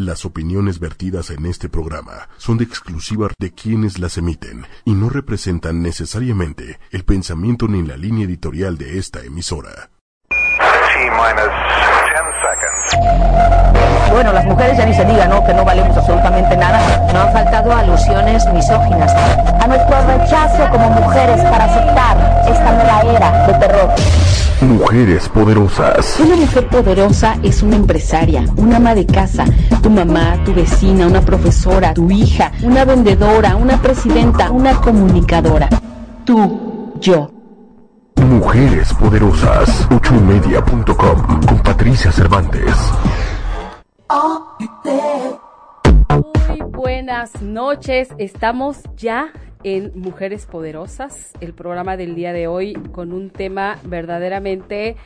Las opiniones vertidas en este programa son de exclusiva de quienes las emiten y no representan necesariamente el pensamiento ni la línea editorial de esta emisora. Bueno, las mujeres ya ni se diga, ¿no? Que no valemos absolutamente nada. No han faltado alusiones misóginas. A nuestro rechazo como mujeres para aceptar esta nueva era de terror. Mujeres poderosas. Una mujer poderosa es una empresaria, una ama de casa, tu mamá, tu vecina, una profesora, tu hija, una vendedora, una presidenta, una comunicadora. Tú, yo. Mujeres poderosas. Ochoymedia.com con Patricia Cervantes. Muy buenas noches. Estamos ya en Mujeres Poderosas, el programa del día de hoy con un tema verdaderamente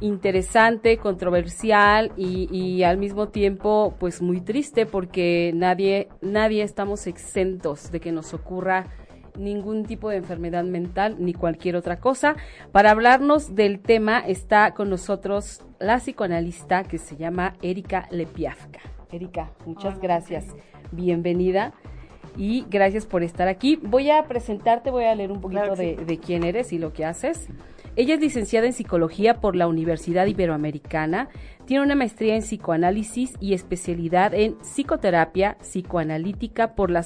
interesante, controversial y, y, al mismo tiempo pues muy triste porque nadie, nadie estamos exentos de que nos ocurra ningún tipo de enfermedad mental ni cualquier otra cosa. Para hablarnos del tema está con nosotros la psicoanalista que se llama Erika Lepiafka. Erika, muchas gracias. Bienvenida y gracias por estar aquí. Voy a presentarte, voy a leer un poquito de, de, quién eres y lo que haces. Ella es licenciada en psicología por la Universidad Iberoamericana, tiene una maestría en psicoanálisis y especialidad en psicoterapia psicoanalítica por la,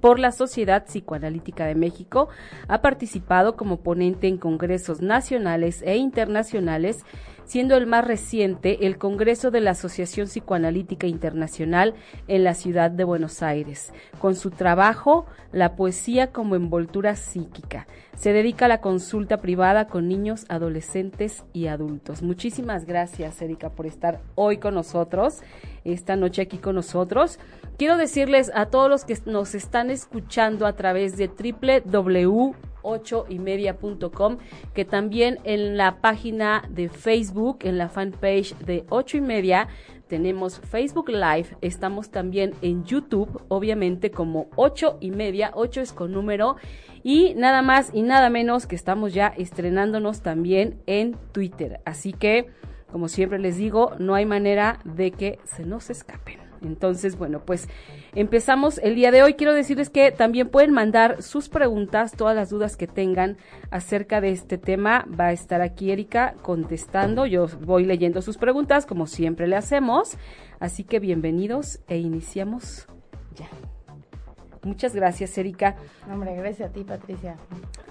por la Sociedad Psicoanalítica de México, ha participado como ponente en congresos nacionales e internacionales siendo el más reciente el Congreso de la Asociación Psicoanalítica Internacional en la ciudad de Buenos Aires, con su trabajo La poesía como envoltura psíquica. Se dedica a la consulta privada con niños, adolescentes y adultos. Muchísimas gracias, Erika, por estar hoy con nosotros, esta noche aquí con nosotros. Quiero decirles a todos los que nos están escuchando a través de www 8 y que también en la página de Facebook, en la fanpage de 8 y media, tenemos Facebook Live, estamos también en YouTube, obviamente como 8 y media, 8 es con número, y nada más y nada menos que estamos ya estrenándonos también en Twitter. Así que, como siempre les digo, no hay manera de que se nos escapen. Entonces, bueno, pues empezamos el día de hoy. Quiero decirles que también pueden mandar sus preguntas, todas las dudas que tengan acerca de este tema. Va a estar aquí Erika contestando. Yo voy leyendo sus preguntas, como siempre le hacemos. Así que bienvenidos e iniciamos ya. Muchas gracias, Erika. Hombre, gracias a ti, Patricia.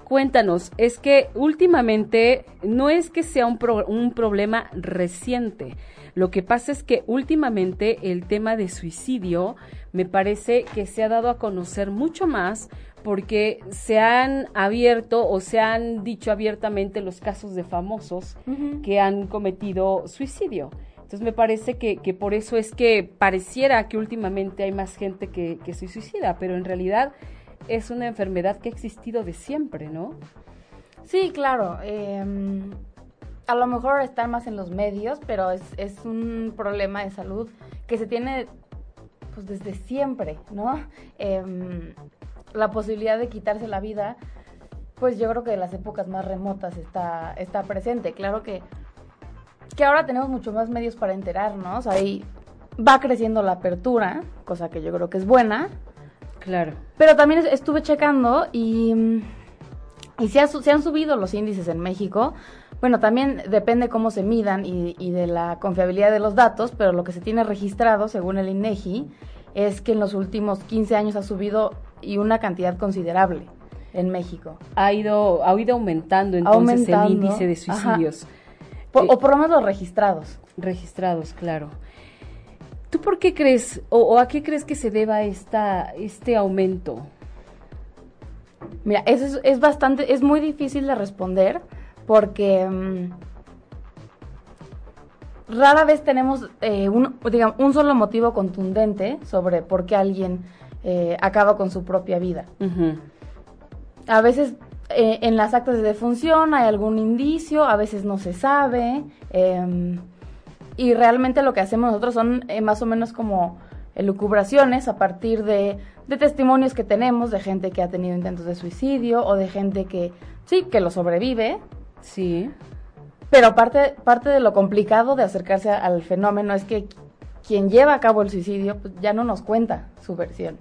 Cuéntanos, es que últimamente no es que sea un, pro, un problema reciente. Lo que pasa es que últimamente el tema de suicidio me parece que se ha dado a conocer mucho más porque se han abierto o se han dicho abiertamente los casos de famosos uh -huh. que han cometido suicidio. Entonces me parece que, que, por eso es que pareciera que últimamente hay más gente que, que se suicida, pero en realidad es una enfermedad que ha existido de siempre, ¿no? Sí, claro. Eh, a lo mejor está más en los medios, pero es, es, un problema de salud que se tiene pues desde siempre, ¿no? Eh, la posibilidad de quitarse la vida, pues yo creo que en las épocas más remotas está, está presente. Claro que que ahora tenemos mucho más medios para enterarnos, ahí va creciendo la apertura, cosa que yo creo que es buena. Claro. Pero también estuve checando y, y se, ha, se han subido los índices en México. Bueno, también depende cómo se midan y, y, de la confiabilidad de los datos, pero lo que se tiene registrado, según el INEGI, es que en los últimos 15 años ha subido y una cantidad considerable en México. Ha ido, ha ido aumentando entonces aumentando. el índice de suicidios. Por, o por lo menos los registrados. Registrados, claro. ¿Tú por qué crees o, o, a qué crees que se deba esta, este aumento? Mira, eso es, es, bastante, es muy difícil de responder porque mmm, rara vez tenemos eh, un, digamos, un solo motivo contundente sobre por qué alguien eh, acaba con su propia vida. Uh -huh. A veces eh, en las actas de defunción hay algún indicio, a veces no se sabe. Y realmente lo que hacemos nosotros son eh, más o menos como elucubraciones a partir de, de, testimonios que tenemos de gente que ha tenido intentos de suicidio o de gente que sí, que lo sobrevive. Sí. Pero parte, parte de lo complicado de acercarse al fenómeno es que quien lleva a cabo el suicidio pues ya no nos cuenta su versión.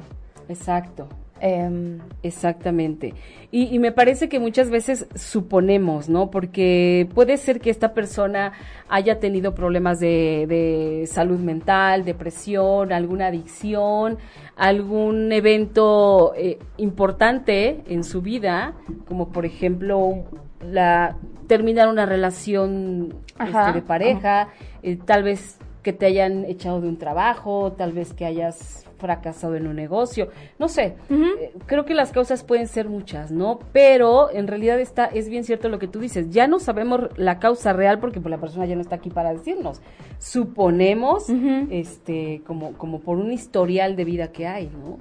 Exacto. Em, Exactamente. Y, y me parece que muchas veces suponemos, ¿no? Porque puede ser que esta persona haya tenido problemas de, de salud mental, depresión, alguna adicción, algún evento eh, importante en su vida, como por ejemplo la terminar una relación Ajá, este, de pareja, eh, tal vez que te hayan echado de un trabajo, tal vez que hayas fracasado en un negocio, no sé, eh, creo que las causas pueden ser muchas, ¿no? Pero en realidad está, es bien cierto lo que tú dices, ya no sabemos la causa real porque pues, la persona ya no está aquí para decirnos, suponemos, este, como, como por un historial de vida que hay, ¿no?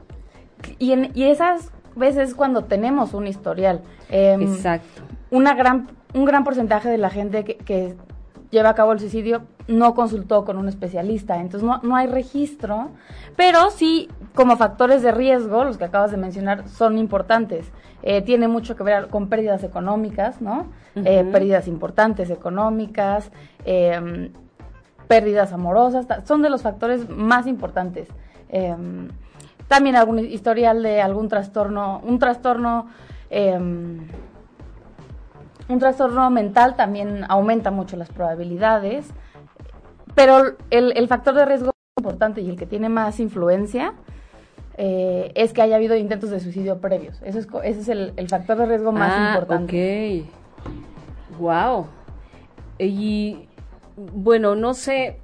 y, en, y esas veces cuando tenemos un historial. em, Exacto. una gran, un gran porcentaje de la gente que, que lleva a cabo el suicidio no consultó con un especialista, entonces no, no hay registro, pero sí como factores de riesgo, los que acabas de mencionar, son importantes. Eh, tiene mucho que ver con pérdidas económicas, ¿no? Eh, pérdidas importantes económicas, eh, pérdidas amorosas, son de los factores más importantes. Eh, también algún historial de algún trastorno, un trastorno, eh, un trastorno mental también aumenta mucho las probabilidades, pero el, el factor de riesgo importante y el que tiene más influencia eh, es que haya habido intentos de suicidio previos. Eso es, ese es el, el factor de riesgo más ah, importante. Ok. Wow. Y bueno, no sé,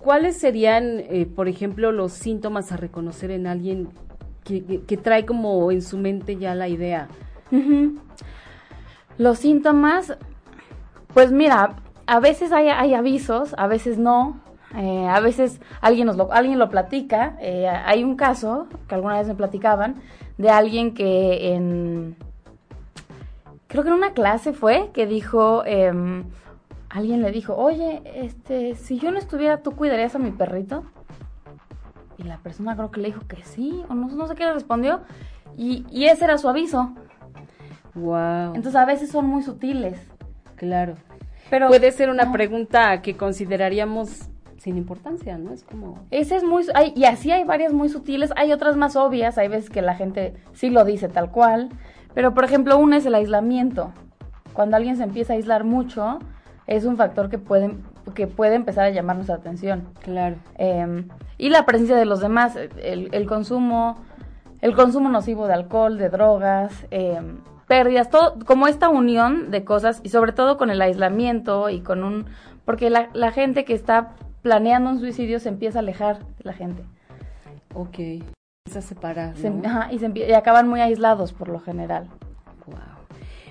¿cuáles serían, eh, por ejemplo, los síntomas a reconocer en alguien que, que- que trae como en su mente ya la idea? Los síntomas, pues mira, a veces hay, hay avisos, a veces no. eh, a veces alguien, nos lo, alguien lo platica. eh, hay un caso que alguna vez me platicaban de alguien que en... Creo que en una clase fue que dijo... em, alguien le dijo, oye, este, si yo no estuviera, ¿tú cuidarías a mi perrito? Y la persona creo que le dijo que sí, o no, no sé qué le respondió. Y, y ese era su aviso. Wow. Entonces a veces son muy sutiles. claro. Pero Puede ser una pregunta que consideraríamos sin importancia, ¿no? Es como... ese es muy hay, y así hay varias muy sutiles, hay otras más obvias, hay veces que la gente sí lo dice tal cual, pero por ejemplo, una es el aislamiento. Cuando alguien se empieza a aislar mucho, es un factor que puede que puede empezar a llamar nuestra atención. Claro. Eh, y la presencia de los demás, el, el consumo, el consumo nocivo de alcohol, de drogas, eh, pérdidas, todo, como esta unión de cosas, y sobre todo con el aislamiento y con un, porque la, la gente que está planeando un suicidio se empieza a alejar de la gente. Ok. Empieza a separar, Se- ajá, y, se y acaban muy aislados por lo general. Wow.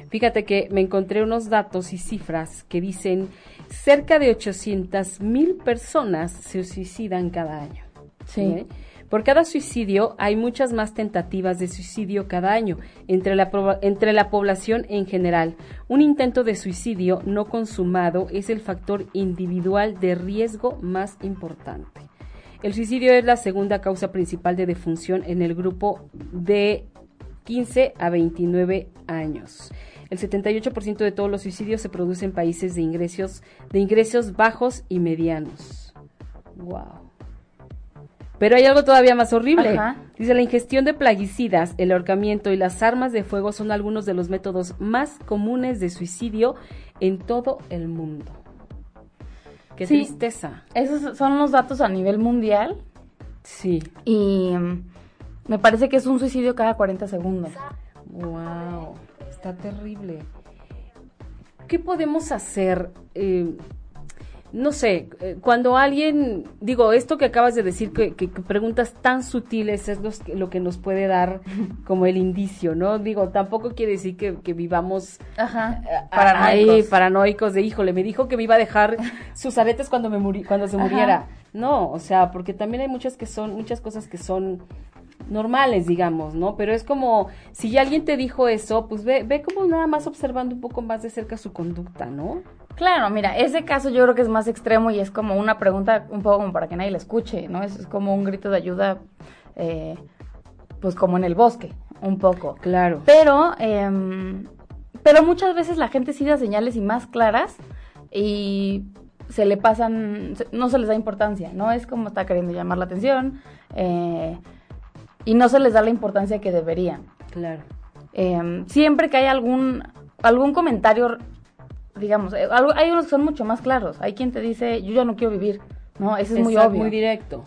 Fíjate que me encontré unos datos y cifras que dicen cerca de 800 mil personas se suicidan cada año. Sí. ¿eh? Por cada suicidio hay muchas más tentativas de suicidio cada año entre la, entre la población en general. Un intento de suicidio no consumado es el factor individual de riesgo más importante. El suicidio es la segunda causa principal de defunción en el grupo de 15 a 29 años. El 78% de todos los suicidios se produce en países de ingresos, de ingresos bajos y medianos. Wow. Pero hay algo todavía más horrible. Ajá. Dice, la ingestión de plaguicidas, el ahorcamiento y las armas de fuego son algunos de los métodos más comunes de suicidio en todo el mundo. Qué Sí. tristeza. Esos son los datos a nivel mundial Sí. y mm, me parece que es un suicidio cada 40 segundos. Wow, está terrible. ¿Qué podemos hacer? Eh, no sé, eh, cuando alguien, digo, esto que acabas de decir, que, que- que preguntas tan sutiles es los lo que nos puede dar como el indicio, ¿no? Digo, tampoco quiere decir que, que vivamos Ajá. ahí Paranoicos. paranoicos de, híjole, me dijo que me iba a dejar sus aretes cuando me muri- cuando se Ajá. muriera. No, o sea, porque también hay muchas que son, muchas cosas que son normales, digamos, ¿no? Pero es como, si ya alguien te dijo eso, pues ve, ve como nada más observando un poco más de cerca su conducta, ¿no? Claro, mira, ese caso yo creo que es más extremo y es como una pregunta un poco como para que nadie la escuche, ¿no? Es, es como un grito de ayuda, eh, pues como en el bosque, un poco. Claro. Pero, em, pero muchas veces la gente sí da señales y más claras y se le pasan, no se les da importancia, ¿no? Es como está queriendo llamar la atención eh, y no se les da la importancia que deberían. Claro. Em, siempre que hay algún, algún comentario, digamos, eh, hay unos que son mucho más claros. Hay quien te dice, yo ya no quiero vivir, ¿no? Ese es muy obvio. muy directo.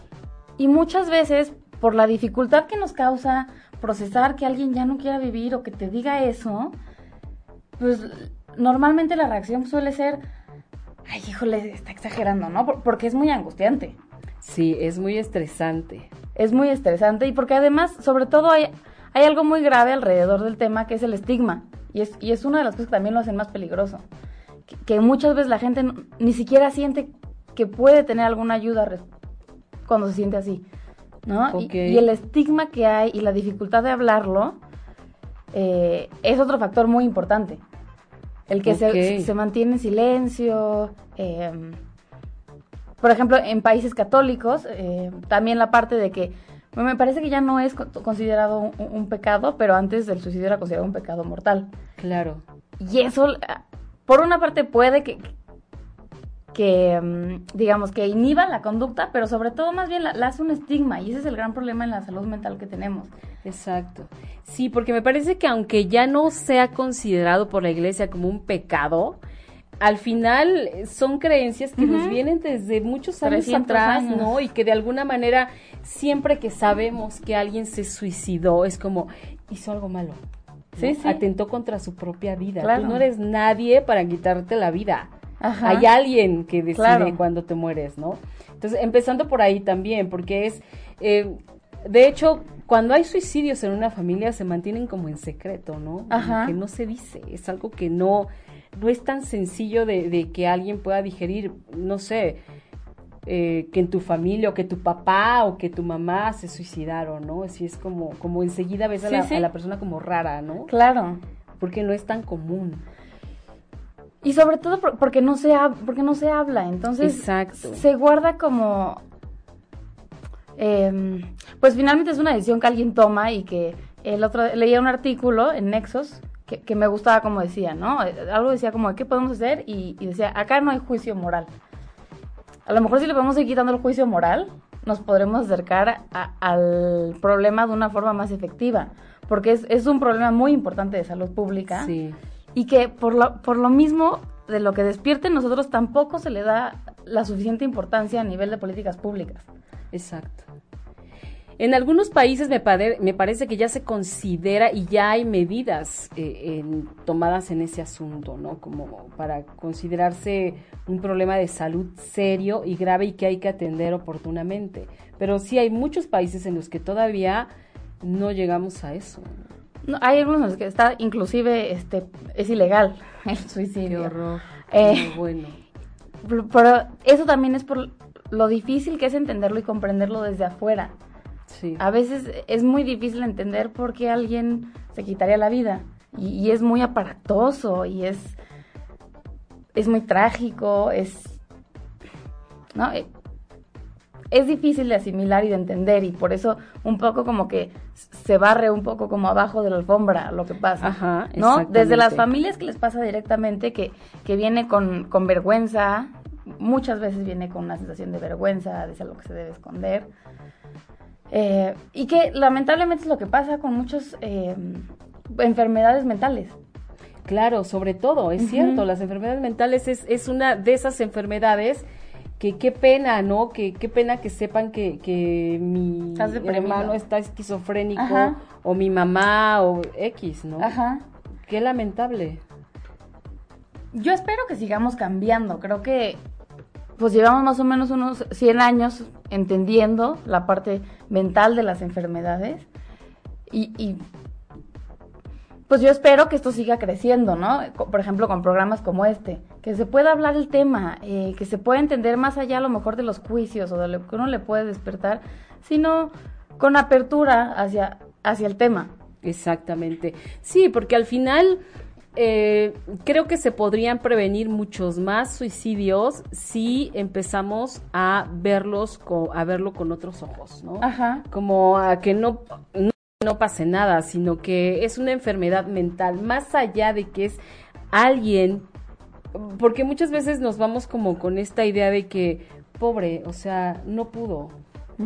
Y muchas veces, por la dificultad que nos causa procesar que alguien ya no quiera vivir o que te diga eso, pues normalmente la reacción suele ser, ay, híjole, está exagerando, ¿no? Porque es muy angustiante. Sí, es muy estresante. Es muy estresante y porque además, sobre todo, hay, hay algo muy grave alrededor del tema que es el estigma. Y es, y es una de las cosas que también lo hacen más peligroso. Que, muchas veces la gente ni siquiera siente que puede tener alguna ayuda cuando se siente así. ¿no? Y, el estigma que hay y la dificultad de hablarlo eh, es otro factor muy importante. El que se, mantiene en silencio. Em, por ejemplo, en países católicos, eh, también la parte de que me parece que ya no es considerado un, pecado, pero antes el suicidio era considerado un pecado mortal. Claro. Y eso, por una parte, puede que, que, mm, digamos, que inhiba la conducta, pero sobre todo más bien la, hace un estigma y ese es el gran problema en la salud mental que tenemos. Exacto. Sí, porque me parece que aunque ya no sea considerado por la iglesia como un pecado, al final son creencias que nos vienen desde muchos años atrás, ¿no? Y que de alguna manera siempre que sabemos que alguien se suicidó es como hizo algo malo. Sí, sí. Atentó contra su propia vida. Tú no eres nadie para quitarte la vida. Hay alguien que decide cuando te mueres, ¿no? Entonces, empezando por ahí también, porque es, eh, de hecho, cuando hay suicidios en una familia se mantienen como en secreto, ¿no? Ajá. Que no se dice, es algo que no, no es tan sencillo de, que alguien pueda digerir, no sé, eh, que en tu familia o que tu papá o que tu mamá se suicidaron, ¿no? Así es como, como enseguida ves a, la, a la persona como rara, ¿no? Claro. Porque no es tan común. Y sobre todo porque no se, porque no se habla, entonces se guarda como... Em, pues finalmente es una decisión que alguien toma y que el otro leía un artículo en Nexos que, me gustaba como decía, ¿no? Algo decía como, ¿qué podemos hacer? Y, decía, acá no hay juicio moral. A lo mejor si le podemos ir quitando el juicio moral, nos podremos acercar al problema de una forma más efectiva, porque es, es un problema muy importante de salud pública. Sí y que por lo, por lo mismo de lo que despierte nosotros tampoco se le da la suficiente importancia a nivel de políticas públicas. Exacto. En algunos países me, me parece que ya se considera y ya hay medidas eh, tomadas en ese asunto, ¿no? Como para considerarse un problema de salud serio y grave y que hay que atender oportunamente. Pero sí hay muchos países en los que todavía no llegamos a eso hay algunos en los que está inclusive este es ilegal el suicidio. Qué horror. Eh, bueno. Pero eso también es por lo difícil que es entenderlo y comprenderlo desde afuera. Sí. A veces es muy difícil entender por qué alguien se quitaría la vida. Y, es muy aparatoso y es, es muy trágico, es... ¿no? Eh, es difícil de asimilar y de entender y por eso un poco como que se barre un poco como abajo de la alfombra lo que pasa, Ajá, ¿no? Desde las familias que les pasa directamente, que, que viene con, con vergüenza, muchas veces viene con una sensación de vergüenza, de algo que se debe esconder. Eh, y que lamentablemente es lo que pasa con muchas eh, enfermedades mentales. Claro, sobre todo, es cierto, las enfermedades mentales es, es una de esas enfermedades que qué pena, ¿no? Que qué pena que sepan que, que mi hermano está esquizofrénico o mi mamá o X, ¿no? Ajá. Qué lamentable. Yo espero que sigamos cambiando. Creo que pues llevamos más o menos unos 100 años entendiendo la parte mental de las enfermedades y, pues yo espero que esto siga creciendo, ¿no? Por ejemplo, con programas como este, que se pueda hablar el tema, eh, que se pueda entender más allá a lo mejor de los juicios o de lo que uno le puede despertar, sino con apertura hacia, hacia el tema. Exactamente. Sí, porque al final eh, creo que se podrían prevenir muchos más suicidios si empezamos a verlos, a verlo con otros ojos, ¿no? Ajá. Como a que no no pase nada, sino que es una enfermedad mental, más allá de que es alguien porque muchas veces nos vamos como con esta idea de que, pobre, o sea, no pudo,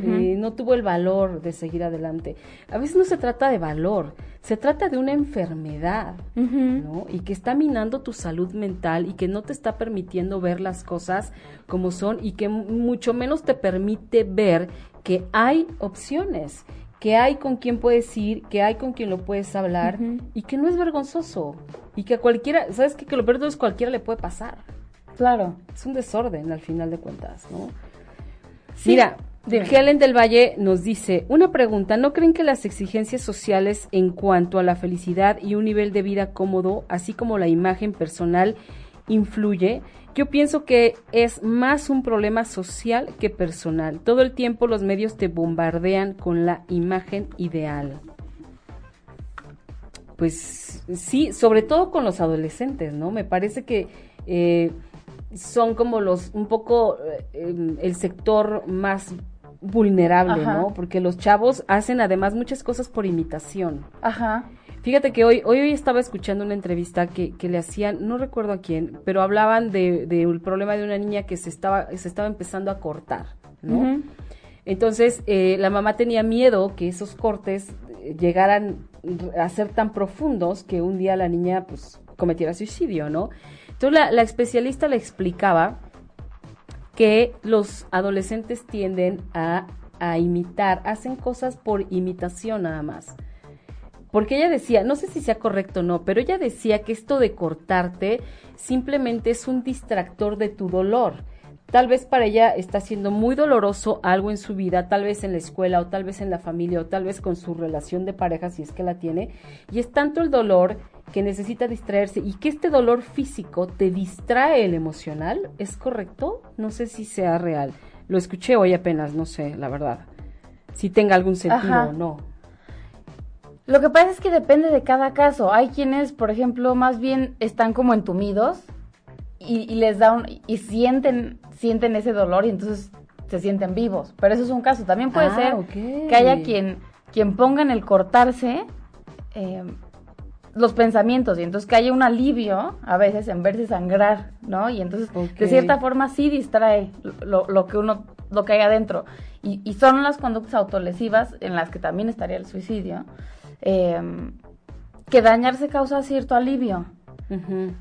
eh, no tuvo el valor de seguir adelante. A veces no se trata de valor, se trata de una enfermedad, ¿no? Y que está minando tu salud mental y que no te está permitiendo ver las cosas como son y que mucho menos te permite ver que hay opciones, que hay con quien puedes ir, que hay con quien lo puedes hablar y que no es vergonzoso y que a cualquiera, ¿sabes qué? Que lo peor es cualquiera le puede pasar. Claro. Es un desorden al final de cuentas, ¿no? Mira, Helen del Valle nos dice, una pregunta, ¿no creen que las exigencias sociales en cuanto a la felicidad y un nivel de vida cómodo, así como la imagen personal, influye? Yo pienso que es más un problema social que personal. Todo el tiempo los medios te bombardean con la imagen ideal. Pues sí, sobre todo con los adolescentes, ¿no? Me parece que eh, son como los, un poco eh, em, el sector más vulnerable, ¿no? Porque los chavos hacen además muchas cosas por imitación. Ajá. Fíjate que hoy, hoy, hoy estaba escuchando una entrevista que, que le hacían, no recuerdo a quién, pero hablaban de, de problema de una niña que se estaba, se estaba empezando a cortar, ¿no? Entonces, eh, la mamá tenía miedo que esos cortes eh, llegaran a ser tan profundos que un día la niña, pues, cometiera suicidio, ¿no? Entonces, la, la especialista le explicaba que los adolescentes tienden a, a imitar, hacen cosas por imitación nada más porque ella decía, no sé si sea correcto o no, pero ella decía que esto de cortarte simplemente es un distractor de tu dolor. Tal vez para ella está siendo muy doloroso algo en su vida, tal vez en la escuela o tal vez en la familia o tal vez con su relación de pareja si es que la tiene. Y es tanto el dolor que necesita distraerse y que este dolor físico te distrae el emocional. ¿Es correcto? No sé si sea real. Lo escuché hoy apenas, no sé, la verdad. Si tenga algún sentido o no. Lo que pasa es que depende de cada caso. Hay quienes, por ejemplo, más bien están como entumidos y, les da un, y sienten sienten ese dolor y entonces se sienten vivos. Pero eso es un caso. También puede ah, ser que haya quien quien ponga en el cortarse eh, los pensamientos y entonces que haya un alivio a veces en verse sangrar, ¿no? Y entonces de cierta forma sí distrae lo, lo, que uno lo que hay adentro. Y, y son las conductas autolesivas en las que también estaría el suicidio eh, que dañarse causa cierto alivio.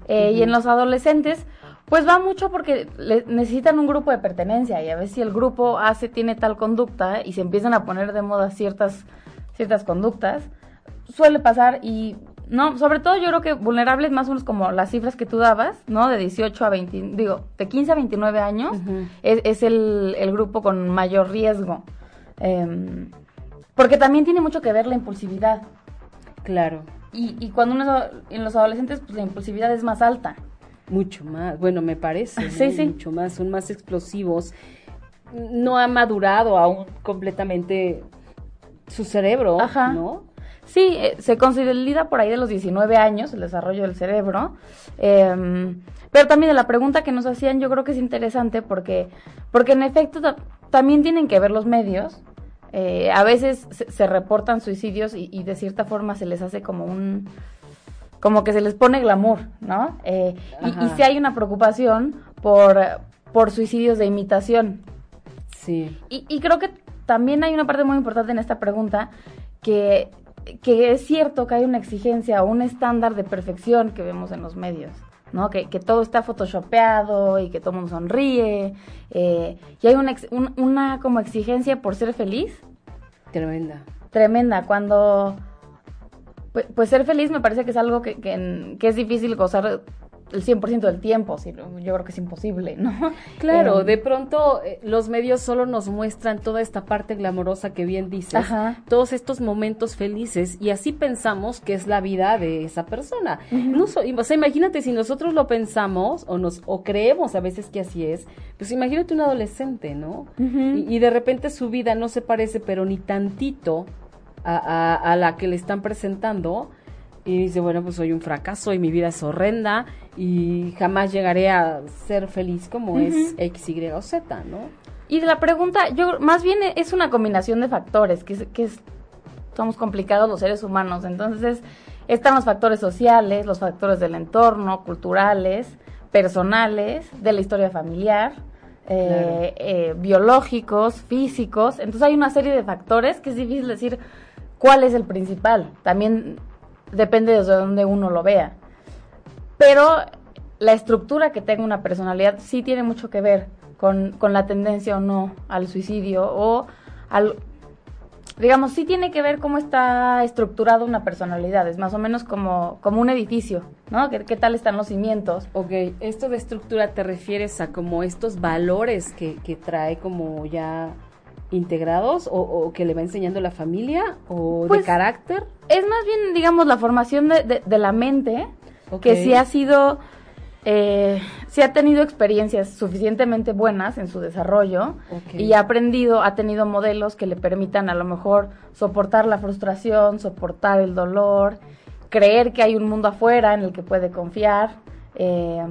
Eh, y en los adolescentes, pues va mucho porque necesitan un grupo de pertenencia y a veces si el grupo hace, tiene tal conducta y se empiezan a poner de moda ciertas, ciertas conductas, suele pasar y no, sobre todo yo creo que vulnerables más o menos como las cifras que tú dabas, ¿no? De 18 a 20, digo, de 15 a 29 años es, el, el, grupo con mayor riesgo. Eh, porque también tiene mucho que ver la impulsividad. Claro. Y, y cuando uno en los adolescentes, pues la impulsividad es más alta. Mucho más, bueno, me parece. sí, sí. Mucho más, son más explosivos. No ha madurado aún completamente su cerebro, Ajá. ¿no? Sí, eh, se considera por ahí de los 19 años el desarrollo del cerebro. Eh, pero también de la pregunta que nos hacían, yo creo que es interesante porque, porque en efecto también tienen que ver los medios eh, a veces se, reportan suicidios y, de cierta forma se les hace como un como que se les pone glamour, ¿no? Eh, y, si hay una preocupación por, por suicidios de imitación. Sí. Y, creo que también hay una parte muy importante en esta pregunta que, que es cierto que hay una exigencia o un estándar de perfección que vemos en los medios. ¿no? Que, que, todo está photoshopeado y que todo el mundo sonríe. Eh, y hay una, una como exigencia por ser feliz. Tremenda. Tremenda. Cuando, pues, pues, ser feliz me parece que es algo que, que, que es difícil gozar el 100% del tiempo, yo creo que es imposible, ¿no? Claro, em, de pronto eh, los medios solo nos muestran toda esta parte glamorosa que bien dices, todos estos momentos felices y así pensamos que es la vida de esa persona. no o sea, imagínate si nosotros lo pensamos o nos o creemos a veces que así es, pues imagínate un adolescente, ¿no? y, de repente su vida no se parece pero ni tantito a, a la que le están presentando y dice, bueno, pues soy un fracaso y mi vida es horrenda y jamás llegaré a ser feliz como es X, Y o Z, ¿no? Y la pregunta, yo más bien es una combinación de factores, que, que somos complicados los seres humanos, entonces están los factores sociales, los factores del entorno, culturales, personales, de la historia familiar, eh, eh, biológicos, físicos. Entonces hay una serie de factores que es difícil decir cuál es el principal. También depende de donde uno lo vea. Pero la estructura que tenga una personalidad sí tiene mucho que ver con, con la tendencia o no al suicidio o al digamos, sí tiene que ver cómo está estructurada una personalidad, es más o menos como, como un edificio, ¿no? ¿Qué, tal están los cimientos? Ok, esto de estructura te refieres a como estos valores que, que trae como ya integrados o, que le va enseñando la familia o de pues, carácter? Es más bien, digamos, la formación de, de, la mente, que sí ha sido eh, si ha tenido experiencias suficientemente buenas en su desarrollo y ha aprendido, ha tenido modelos que le permitan a lo mejor soportar la frustración, soportar el dolor, creer que hay un mundo afuera en el que puede confiar, eh,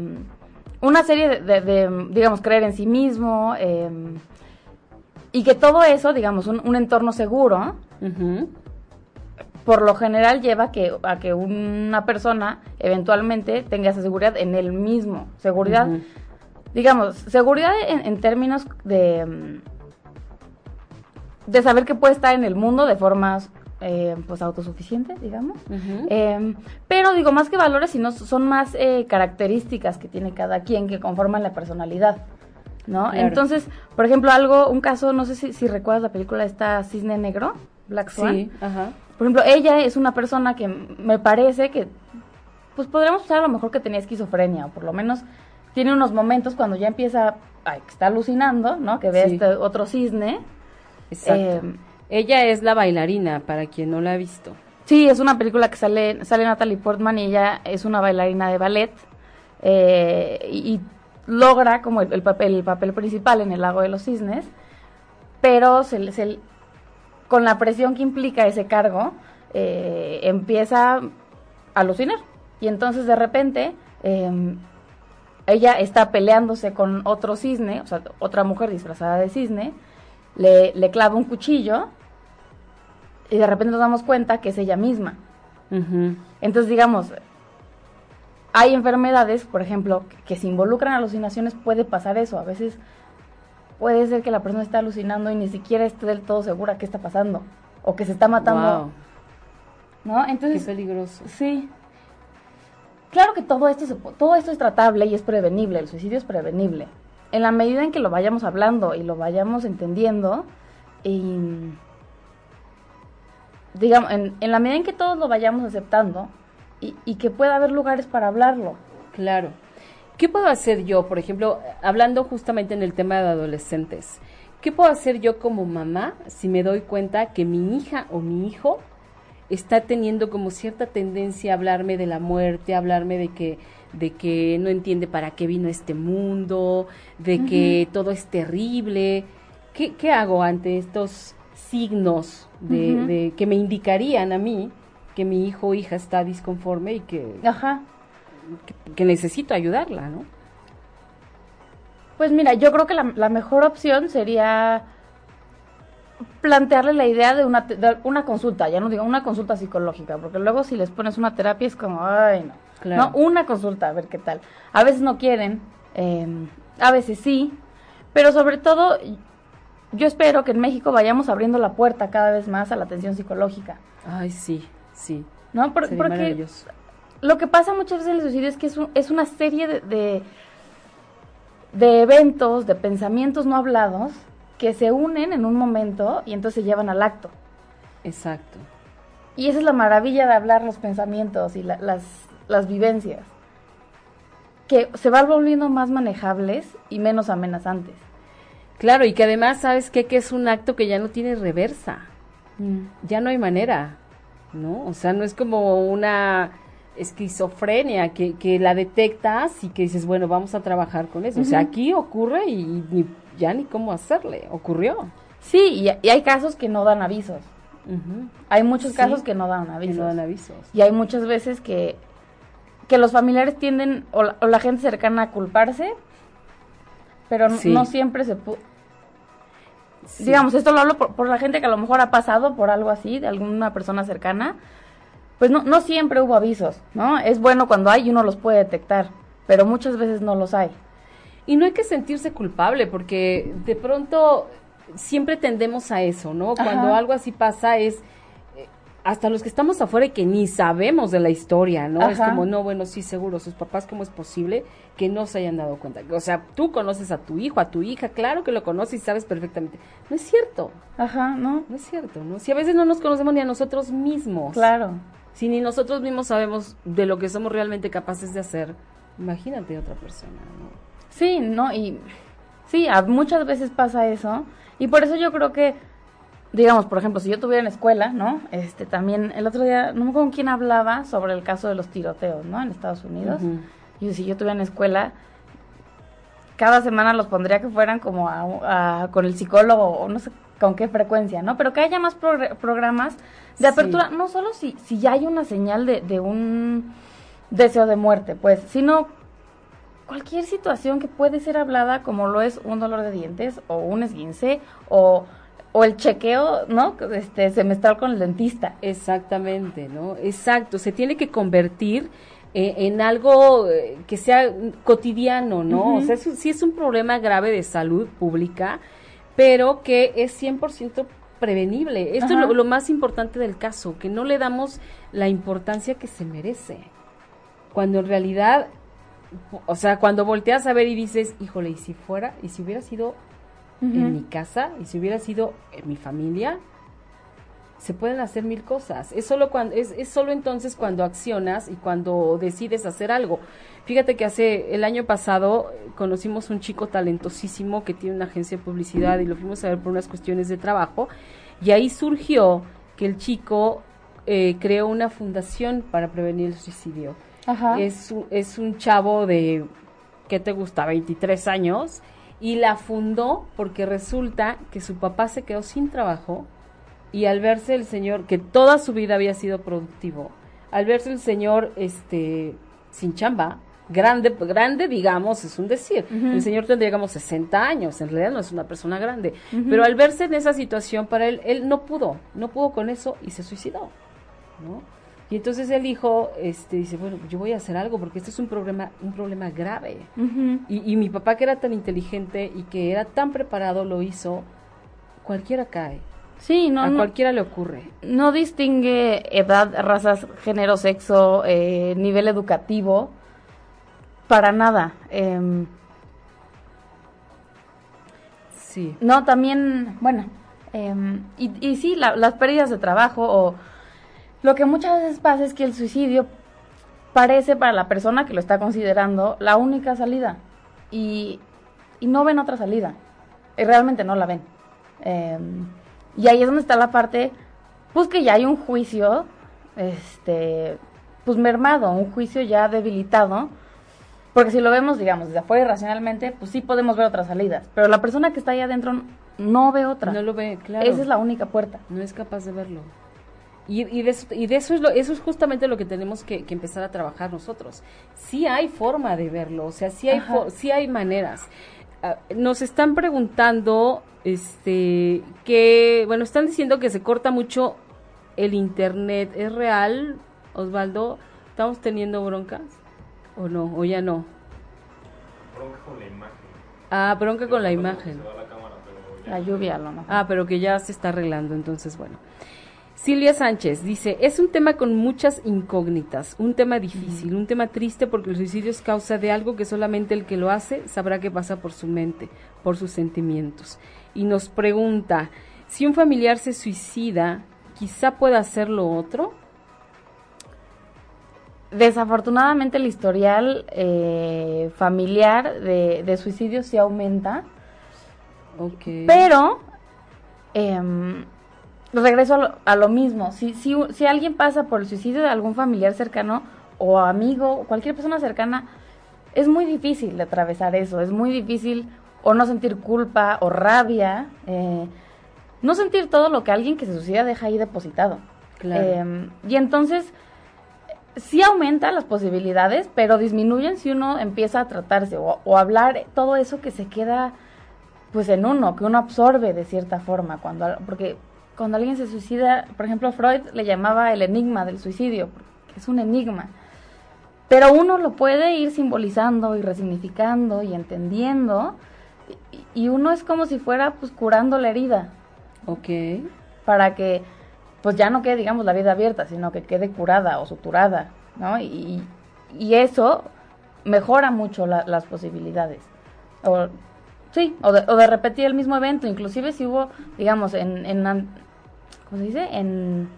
una serie de, digamos, creer en sí mismo eh, y que todo eso, digamos, un, entorno seguro, por lo general lleva que, a que una persona eventualmente tenga esa seguridad en él mismo. Seguridad, digamos, seguridad en, términos de, de saber que puede estar en el mundo de formas eh, pues autosuficientes, digamos. Em, pero digo, más que valores, sino son más eh, características que tiene cada quien que conforman la personalidad. ¿No? Entonces, por ejemplo, algo, un caso, no sé si, si recuerdas la película esta Cisne Negro, Black Swan. Sí, ajá. Por ejemplo, ella es una persona que me parece que, pues podríamos usar a lo mejor que tenía esquizofrenia, o por lo menos tiene unos momentos cuando ya empieza, ay, que está alucinando, ¿no? Que ve este otro cisne. Exacto. Em, ella es la bailarina, para quien no la ha visto. Sí, es una película que sale, sale Natalie Portman y ella es una bailarina de ballet eh, y, logra como el, papel, el papel principal en el lago de los cisnes, pero se, se, con la presión que implica ese cargo, eh, empieza a alucinar. Y entonces de repente em, ella está peleándose con otro cisne, o sea, otra mujer disfrazada de cisne, le, clava un cuchillo y de repente nos damos cuenta que es ella misma. Entonces, digamos, hay enfermedades, por ejemplo, que, se involucran alucinaciones, puede pasar eso. A veces puede ser que la persona esté alucinando y ni siquiera esté del todo segura qué está pasando o que se está matando. ¿No? Entonces, qué peligroso. Sí. Claro que todo esto todo esto es tratable y es prevenible, el suicidio es prevenible. En la medida en que lo vayamos hablando y lo vayamos entendiendo y digamos, en, la medida en que todos lo vayamos aceptando y, y que pueda haber lugares para hablarlo. Claro. ¿Qué puedo hacer yo, por ejemplo, hablando justamente en el tema de adolescentes? ¿Qué puedo hacer yo como mamá si me doy cuenta que mi hija o mi hijo está teniendo como cierta tendencia a hablarme de la muerte, a hablarme de que de que no entiende para qué vino este mundo, de que todo es terrible. ¿Qué, ¿Qué, hago ante estos signos de, que me indicarían a mí que mi hijo o hija está disconforme y que Ajá que, necesito ayudarla, ¿no? Pues mira, yo creo que la, mejor opción sería plantearle la idea de una, una consulta, ya no digo una consulta psicológica, porque luego si les pones una terapia es como, ay, no. No, una consulta, a ver qué tal. A veces no quieren, em, a veces sí, pero sobre todo yo espero que en México vayamos abriendo la puerta cada vez más a la atención psicológica. Ay, sí, sí. ¿No? porque lo que pasa muchas veces en el suicidio es que es, es una serie de, de, eventos, de pensamientos no hablados que se unen en un momento y entonces se llevan al acto. Exacto. Y esa es la maravilla de hablar los pensamientos y las, las vivencias, que se van volviendo más manejables y menos amenazantes. Claro, y que además, ¿sabes qué? Que es un acto que ya no tiene reversa. Mm. Ya no hay manera, ¿no? O sea, no es como una esquizofrenia que, que la detectas y que dices, bueno, vamos a trabajar con eso. O sea, aquí ocurre y, ya ni cómo hacerle, ocurrió. Sí, y, hay casos que no dan avisos. Hay muchos casos que no dan avisos. no dan avisos. Y hay muchas veces que, que los familiares tienden, o la, gente cercana a culparse, pero no siempre se Digamos, esto lo hablo por, por, la gente que a lo mejor ha pasado por algo así, de alguna persona cercana, pues no, no siempre hubo avisos, ¿no? Es bueno cuando hay y uno los puede detectar. pero muchas veces no los hay. Y no hay que sentirse culpable, porque de pronto siempre tendemos a eso, ¿no? Cuando algo así pasa es hasta los que estamos afuera y que ni sabemos de la historia, ¿no? Es como, no, bueno, sí, seguro, sus papás, ¿cómo es posible que no se hayan dado cuenta? O sea, tú conoces a tu hijo, a tu hija, claro que lo conoces y sabes perfectamente. No es cierto. Ajá, ¿no? No es cierto, ¿no? Si a veces no nos conocemos ni a nosotros mismos. Claro. Si ni nosotros mismos sabemos de lo que somos realmente capaces de hacer, imagínate a otra persona, ¿no? Sí, ¿no? Y sí, muchas veces pasa eso. Y por eso yo creo que, digamos, por ejemplo, si yo tuviera en escuela, ¿no? Este, también, el otro día, no me acuerdo con quién hablaba sobre el caso de los tiroteos, ¿no? En Estados Unidos. Y si yo tuviera en escuela, cada semana los pondría que fueran como a, con el psicólogo, o no sé con qué frecuencia, ¿no? Pero que haya más programas de apertura, no solo si, si ya hay una señal de, de un deseo de muerte, pues, sino cualquier situación que puede ser hablada como lo es un dolor de dientes o un esguince o, o el chequeo, ¿no? Este, semestral con el dentista. Exactamente, ¿no? Exacto, se tiene que convertir eh, en algo eh, que sea cotidiano, ¿no? O sea, sí es un problema grave de salud pública, pero que es 100% prevenible. Esto es lo, lo, más importante del caso, que no le damos la importancia que se merece. Cuando en realidad o sea, cuando volteas a ver y dices, híjole, y si fuera, y si hubiera sido en mi casa, y si hubiera sido en mi familia, se pueden hacer mil cosas. Es solo cuando, es, es solo entonces cuando accionas y cuando decides hacer algo. Fíjate que hace el año pasado eh, conocimos un chico talentosísimo que tiene una agencia de publicidad y lo fuimos a ver por unas cuestiones de trabajo y ahí surgió que el chico eh, creó una fundación para prevenir el suicidio es, es un chavo de, ¿qué te gusta? 23 años. Y la fundó porque resulta que su papá se quedó sin trabajo y al verse el señor, que toda su vida había sido productivo, al verse el señor este, sin chamba, grande, grande digamos, es un decir, el señor tendría digamos 60 años, en realidad no es una persona grande, pero al verse en esa situación para él, él no pudo, no pudo con eso y se suicidó, ¿no? Y entonces el hijo este, dice, bueno, yo voy a hacer algo porque este es un problema, un problema grave. y, mi papá que era tan inteligente y que era tan preparado lo hizo, cualquiera cae. Sí, no. A cualquiera le ocurre. No distingue edad, razas, género, sexo, eh, nivel educativo, para nada. Em, sí. No, también, bueno, em, y, y sí, las pérdidas de trabajo o lo que muchas veces pasa es que el suicidio parece para la persona que lo está considerando la única salida y, no ven otra salida. Y realmente no la ven. Em, y ahí es donde está la parte, pues que ya hay un juicio, este, pues mermado, un juicio ya debilitado. Porque si lo vemos, digamos, desde afuera racionalmente, pues sí podemos ver otras salidas. Pero la persona que está ahí adentro no ve otra. No lo ve, claro. Esa es la única puerta. No es capaz de verlo. Y, y, de, eso, y de eso es lo, eso es justamente lo que tenemos que, empezar a trabajar nosotros. Sí hay forma de verlo, o sea, sí hay, sí hay maneras. Ah, nos están preguntando, este, que, bueno, están diciendo que se corta mucho el internet. ¿Es real, Osvaldo? ¿Estamos teniendo broncas? ¿O no? ¿O ya no? Bronca con la imagen. Ah, bronca con la imagen. La, lluvia, lo mejor. Ah, pero que ya se está arreglando, entonces, bueno. Silvia Sánchez dice, es un tema con muchas incógnitas, un tema difícil, un tema triste porque el suicidio es causa de algo que solamente el que lo hace sabrá qué pasa por su mente, por sus sentimientos. Y nos pregunta, si un familiar se suicida, quizá pueda hacerlo otro. Desafortunadamente el historial eh, familiar de, de, suicidio sí aumenta. Okay. Pero em, regreso a lo, mismo. Si, si, si alguien pasa por el suicidio de algún familiar cercano o amigo, cualquier persona cercana, es muy difícil de atravesar eso. Es muy difícil o no sentir culpa o rabia. Eh, no sentir todo lo que alguien que se suicida deja ahí depositado. Em, y entonces sí aumenta las posibilidades, pero disminuyen si uno empieza a tratarse o, o, hablar todo eso que se queda pues en uno, que uno absorbe de cierta forma, cuando porque cuando alguien se suicida, por ejemplo, Freud le llamaba el enigma del suicidio, porque es un enigma. pero uno lo puede ir simbolizando y resignificando y entendiendo y, uno es como si fuera pues curando la herida. Ok. Para que pues ya no quede, digamos, la vida abierta, sino que quede curada o suturada, ¿no? Y, y eso mejora mucho las posibilidades. O, sí, o de, o de, repetir el mismo evento, inclusive si hubo, digamos, en, en ¿cómo se dice? En,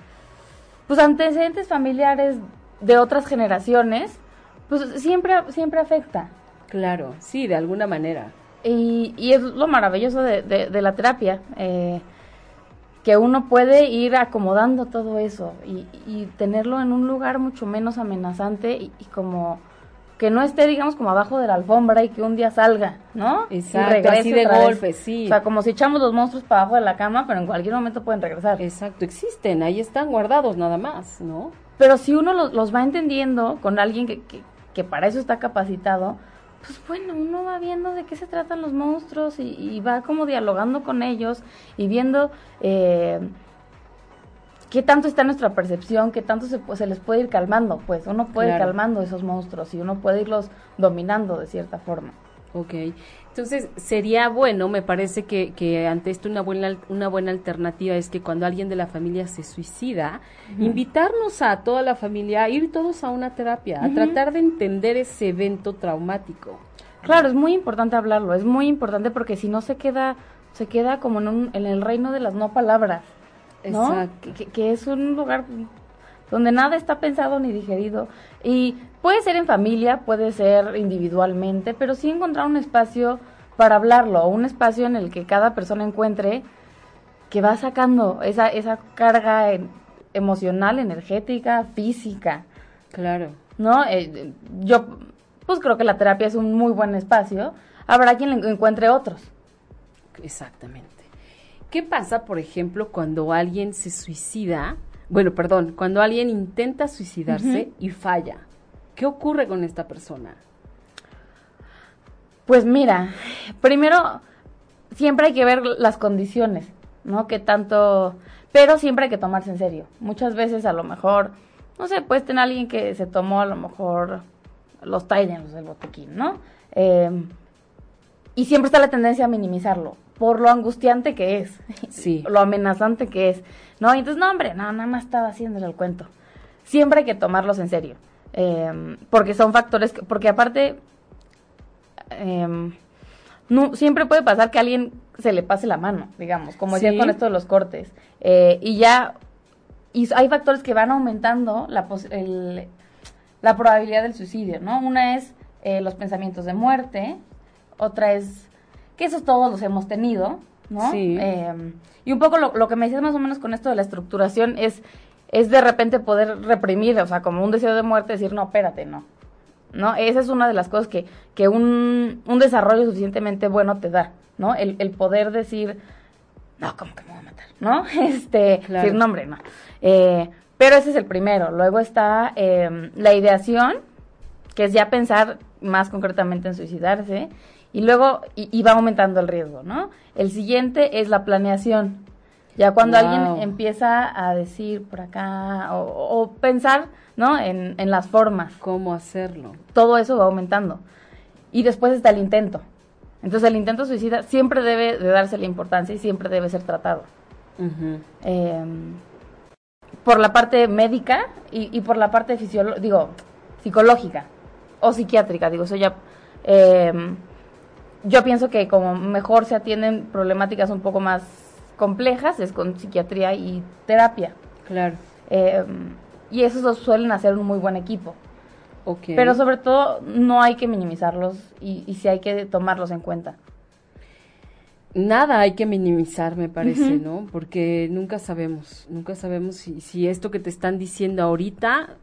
pues antecedentes familiares de otras generaciones, pues siempre, siempre afecta. Claro, sí, de alguna manera. Y, y es lo maravilloso de, de, de la terapia, eh, que uno puede ir acomodando todo eso y, y, tenerlo en un lugar mucho menos amenazante y, y como que no esté, digamos, como abajo de la alfombra y que un día salga, ¿no? Exacto, y regrese así de golpe, sí. O sea, como si echamos los monstruos para abajo de la cama, pero en cualquier momento pueden regresar. Exacto, existen, ahí están guardados nada más, ¿no? Pero si uno los, los va entendiendo con alguien que, que, que, para eso está capacitado, pues bueno, uno va viendo de qué se tratan los monstruos y, y va como dialogando con ellos y viendo... Eh, qué tanto está nuestra percepción, qué tanto se, pues, se les puede ir calmando, pues uno puede claro. ir calmando esos monstruos y uno puede irlos dominando de cierta forma. Ok, entonces sería bueno, me parece que, que ante esto una buena, una buena alternativa es que cuando alguien de la familia se suicida, uh -huh. invitarnos a toda la familia a ir todos a una terapia, uh -huh. a tratar de entender ese evento traumático. Claro, es muy importante hablarlo, es muy importante porque si no se queda, se queda como en, un, en el reino de las no palabras. ¿No? Que, que, es un lugar donde nada está pensado ni digerido. Y puede ser en familia, puede ser individualmente, pero sí encontrar un espacio para hablarlo, un espacio en el que cada persona encuentre que va sacando esa, esa carga en, emocional, energética, física. Claro. ¿No? Eh, yo, pues creo que la terapia es un muy buen espacio. Habrá quien encuentre otros. Exactamente. ¿Qué pasa, por ejemplo, cuando alguien se suicida? Bueno, perdón, cuando alguien intenta suicidarse uh -huh. y falla. ¿Qué ocurre con esta persona? Pues mira, primero siempre hay que ver las condiciones, ¿no? Que tanto, pero siempre hay que tomarse en serio. Muchas veces a lo mejor, no sé, puedes tener alguien que se tomó a lo mejor los Tidens, del botequín, ¿no? Eh, y siempre está la tendencia a minimizarlo por lo angustiante que es, sí. lo amenazante que es, ¿no? Y entonces, no, hombre, no, nada más estaba haciéndole el cuento. Siempre hay que tomarlos en serio, eh, porque son factores, que, porque aparte, eh, no, siempre puede pasar que a alguien se le pase la mano, digamos, como decía sí. con esto de los cortes, eh, y ya, y hay factores que van aumentando la, el, la probabilidad del suicidio, ¿no? Una es eh, los pensamientos de muerte, otra es que esos todos los hemos tenido, ¿no? Sí. Eh, y un poco lo, lo, que me decías más o menos con esto de la estructuración es, es de repente poder reprimir, o sea, como un deseo de muerte, decir, no, espérate, no. ¿No? Esa es una de las cosas que, que un, un desarrollo suficientemente bueno te da, ¿no? El, el poder decir, no, ¿cómo que me voy a matar? ¿No? Este, claro. decir, nombre, no. Eh, pero ese es el primero. Luego está eh, la ideación, que es ya pensar más concretamente en suicidarse y luego y, y, va aumentando el riesgo, ¿no? El siguiente es la planeación. Ya cuando wow. alguien empieza a decir por acá o, o pensar, ¿no? En, en, las formas. ¿Cómo hacerlo? Todo eso va aumentando. Y después está el intento. Entonces el intento suicida siempre debe de darse la importancia y siempre debe ser tratado. Uh -huh. eh, por la parte médica y, y por la parte digo, psicológica o psiquiátrica, digo, eso ya... Eh, yo pienso que como mejor se atienden problemáticas un poco más complejas es con psiquiatría y terapia. Claro. Eh, y esos dos suelen hacer un muy buen equipo. Okay. Pero sobre todo no hay que minimizarlos y, y sí hay que tomarlos en cuenta. Nada hay que minimizar, me parece, uh -huh. ¿no? Porque nunca sabemos, nunca sabemos si, si esto que te están diciendo ahorita,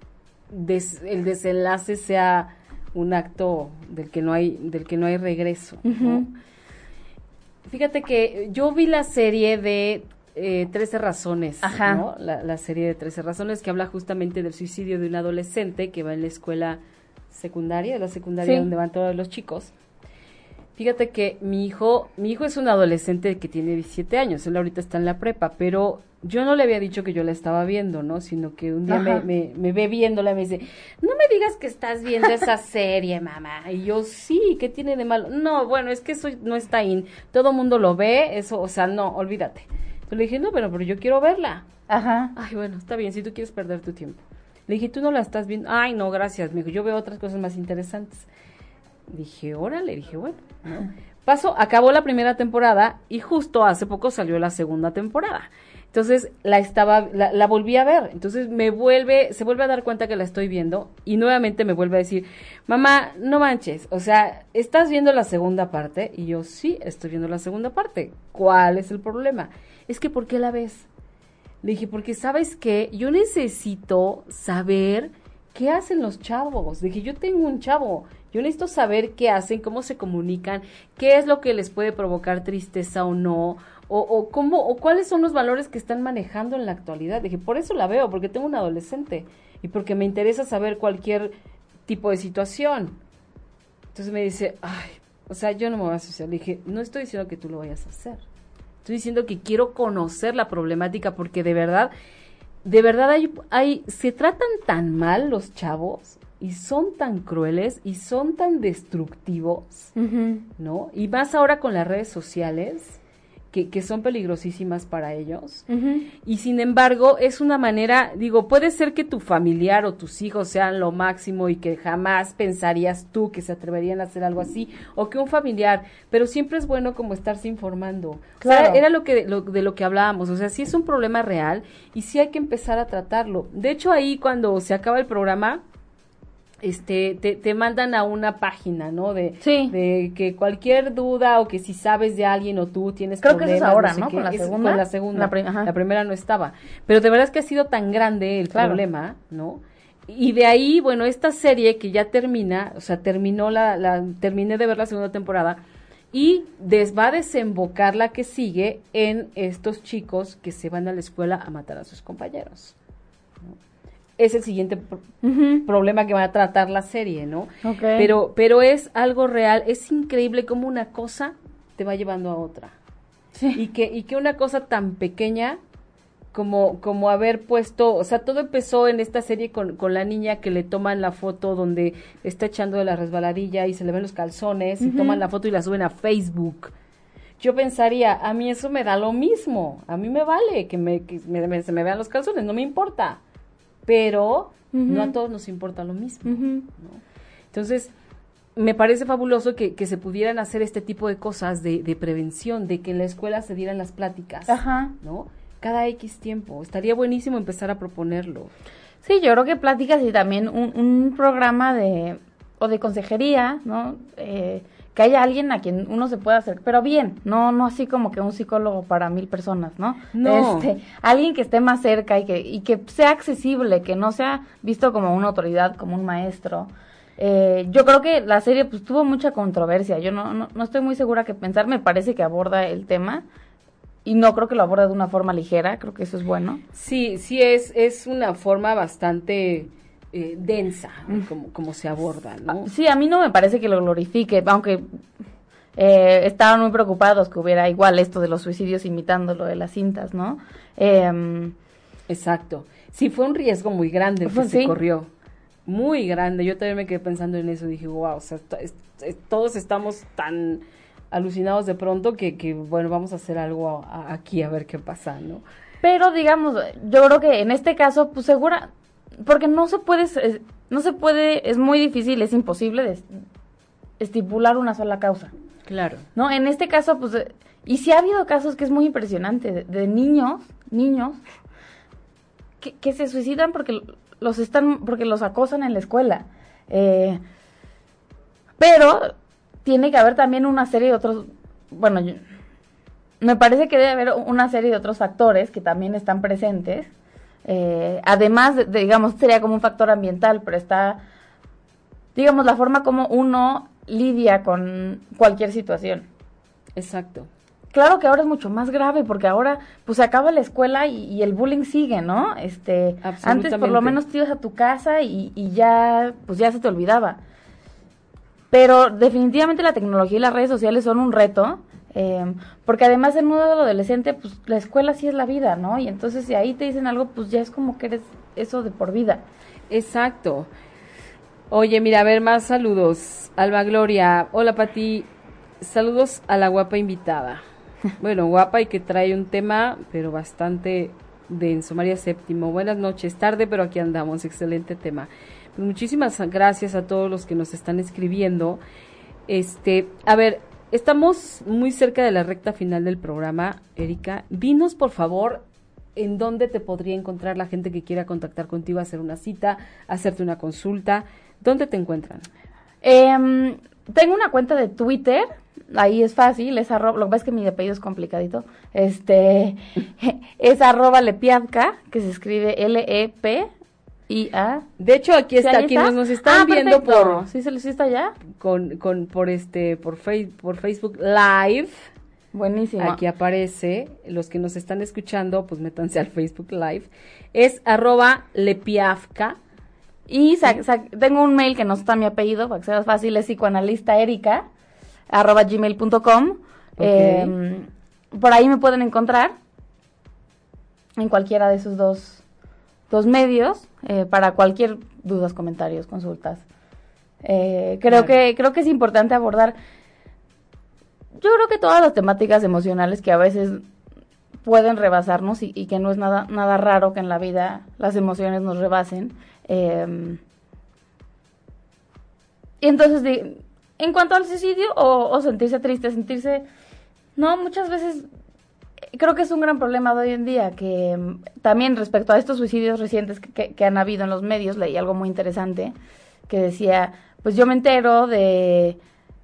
des, el desenlace sea un acto del que no hay del que no hay regreso uh -huh. ¿no? fíjate que yo vi la serie de eh, 13 razones Ajá. ¿no? la, la, serie de 13 razones que habla justamente del suicidio de un adolescente que va en la escuela secundaria la secundaria sí. donde van todos los chicos Fíjate que mi hijo, mi hijo es un adolescente que tiene 17 años, él ahorita está en la prepa, pero yo no le había dicho que yo la estaba viendo, ¿no? Sino que un día me, me, me, ve viéndola y me dice, no me digas que estás viendo esa serie, mamá. Y yo, sí, ¿qué tiene de malo? No, bueno, es que eso no está ahí. Todo mundo lo ve, eso, o sea, no, olvídate. Yo le dije, no, pero, pero yo quiero verla. Ajá. Ay, bueno, está bien, si tú quieres perder tu tiempo. Le dije, tú no la estás viendo. Ay, no, gracias. Me dijo, yo veo otras cosas más interesantes. Dije, órale, dije, bueno, ¿no? Pasó, acabó la primera temporada y justo hace poco salió la segunda temporada. Entonces la estaba, la, volví a ver. Entonces me vuelve, se vuelve a dar cuenta que la estoy viendo y nuevamente me vuelve a decir, mamá, no manches, o sea, ¿estás viendo la segunda parte? Y yo, sí, estoy viendo la segunda parte. ¿Cuál es el problema? Es que, ¿por qué la ves? Le dije, porque sabes que yo necesito saber qué hacen los chavos. Dije, yo tengo un chavo, yo necesito saber qué hacen, cómo se comunican, qué es lo que les puede provocar tristeza o no, o, o, cómo, o cuáles son los valores que están manejando en la actualidad. Dije, por eso la veo, porque tengo un adolescente y porque me interesa saber cualquier tipo de situación. Entonces me dice, ay, o sea, yo no me voy a asociar. Le dije, no estoy diciendo que tú lo vayas a hacer. Estoy diciendo que quiero conocer la problemática porque de verdad, de verdad hay, hay, se tratan tan mal los chavos y son tan crueles y son tan destructivos, uh -huh. ¿no? Y más ahora con las redes sociales, que, que son peligrosísimas para ellos. Uh -huh. Y sin embargo, es una manera, digo, puede ser que tu familiar o tus hijos sean lo máximo y que jamás pensarías tú que se atreverían a hacer algo así, o que un familiar, pero siempre es bueno como estarse informando. Claro. O sea, era lo que, lo, de lo que hablábamos, o sea, sí es un problema real y sí hay que empezar a tratarlo. De hecho, ahí cuando se acaba el programa, este, te, te, mandan a una página, ¿no? De, sí. de que cualquier duda o que si sabes de alguien o tú tienes Creo problemas. que eso es ahora, no, sé ¿no? Qué, con la es segunda. Con la segunda. La, la, primera no estaba. Pero de verdad es que ha sido tan grande el claro. problema, ¿no? Y de ahí, bueno, esta serie que ya termina, o sea, terminó la, la terminé de ver la segunda temporada y des, va a desembocar la que sigue en estos chicos que se van a la escuela a matar a sus compañeros es el siguiente pro uh -huh. problema que va a tratar la serie, ¿no? Okay. Pero, pero es algo real, es increíble cómo una cosa te va llevando a otra. Sí. Y que, y que una cosa tan pequeña como, como haber puesto, o sea, todo empezó en esta serie con, con la niña que le toman la foto donde está echando de la resbaladilla y se le ven los calzones uh -huh. y toman la foto y la suben a Facebook. Yo pensaría, a mí eso me da lo mismo, a mí me vale que, me, que me, me, se me vean los calzones, no me importa pero uh -huh. no a todos nos importa lo mismo. Uh -huh. ¿no? Entonces, me parece fabuloso que, que, se pudieran hacer este tipo de cosas de, de, prevención, de que en la escuela se dieran las pláticas, Ajá. ¿no? Cada X tiempo. Estaría buenísimo empezar a proponerlo. Sí, yo creo que pláticas y también un, un programa de, o de consejería, ¿no? Eh, que haya alguien a quien uno se pueda hacer, pero bien, no no así como que un psicólogo para mil personas, ¿no? No. Este, alguien que esté más cerca y que, y que sea accesible, que no sea visto como una autoridad, como un maestro. Eh, yo creo que la serie pues tuvo mucha controversia, yo no, no, no estoy muy segura que pensar, me parece que aborda el tema, y no creo que lo aborda de una forma ligera, creo que eso es bueno. Sí, sí es, es una forma bastante eh, densa, como, como se aborda, ¿no? Sí, a mí no me parece que lo glorifique, aunque eh, estaban muy preocupados que hubiera igual esto de los suicidios imitando lo de las cintas, ¿no? Eh, Exacto. Sí, fue un riesgo muy grande el que ¿sí? se corrió. Muy grande. Yo también me quedé pensando en eso. Dije, wow, o sea, todos estamos tan alucinados de pronto que, que bueno, vamos a hacer algo a, a, aquí a ver qué pasa, ¿no? Pero digamos, yo creo que en este caso, pues segura, porque no se puede, no se puede, es muy difícil, es imposible de estipular una sola causa. Claro. ¿No? En este caso, pues, y sí ha habido casos que es muy impresionante, de, de niños, niños, que, que, se suicidan porque los están, porque los acosan en la escuela. Eh, pero tiene que haber también una serie de otros, bueno, yo, me parece que debe haber una serie de otros factores que también están presentes. Eh, además, de, de, digamos, sería como un factor ambiental, pero está, digamos, la forma como uno lidia con cualquier situación. Exacto. Claro que ahora es mucho más grave porque ahora pues se acaba la escuela y, y el bullying sigue, ¿no? Este, antes por lo menos te ibas a tu casa y, y, ya pues ya se te olvidaba. Pero definitivamente la tecnología y las redes sociales son un reto, eh, porque además en modo adolescente, pues la escuela sí es la vida, ¿no? Y entonces si ahí te dicen algo, pues ya es como que eres eso de por vida. Exacto. Oye, mira, a ver, más saludos. Alba Gloria, hola Pati, saludos a la guapa invitada. Bueno, guapa y que trae un tema, pero bastante denso. María Séptimo, buenas noches, tarde, pero aquí andamos, excelente tema. Pues muchísimas gracias a todos los que nos están escribiendo. Este, a ver, estamos muy cerca de la recta final del programa, Erika. Dinos, por favor, en dónde te podría encontrar la gente que quiera contactar contigo, hacer una cita, hacerte una consulta. ¿Dónde te encuentran? Em, tengo una cuenta de Twitter, ahí es fácil, es arroba, lo que pasa es que mi apellido es complicadito, este, es arroba lepiadka, que se escribe L-E-P-I-A. De hecho, aquí está, aquí nos, nos están Ah, viendo por, ¿Sí, se les está ya? con, con, por este, por, Face- por Facebook Live. Buenísimo. Aquí aparece, los que nos están escuchando, pues métanse al Facebook Live. Es arroba lepiafka. Y tengo un mail que no está mi apellido, para que sea fácil, es psicoanalista erika, arroba gmail.com. Em, por ahí me pueden encontrar en cualquiera de esos dos, dos medios eh, para cualquier dudas, comentarios, consultas. Eh, creo, que, creo que es importante abordar, yo creo que todas las temáticas emocionales que a veces pueden rebasarnos y, y que no es nada, nada raro que en la vida las emociones nos rebasen. Eh, y entonces, en cuanto al suicidio o, o sentirse triste, sentirse... No, muchas veces creo que es un gran problema de hoy en día, que mm, también respecto a estos suicidios recientes que, han habido en los medios, leí algo muy interesante que decía, pues yo me entero de,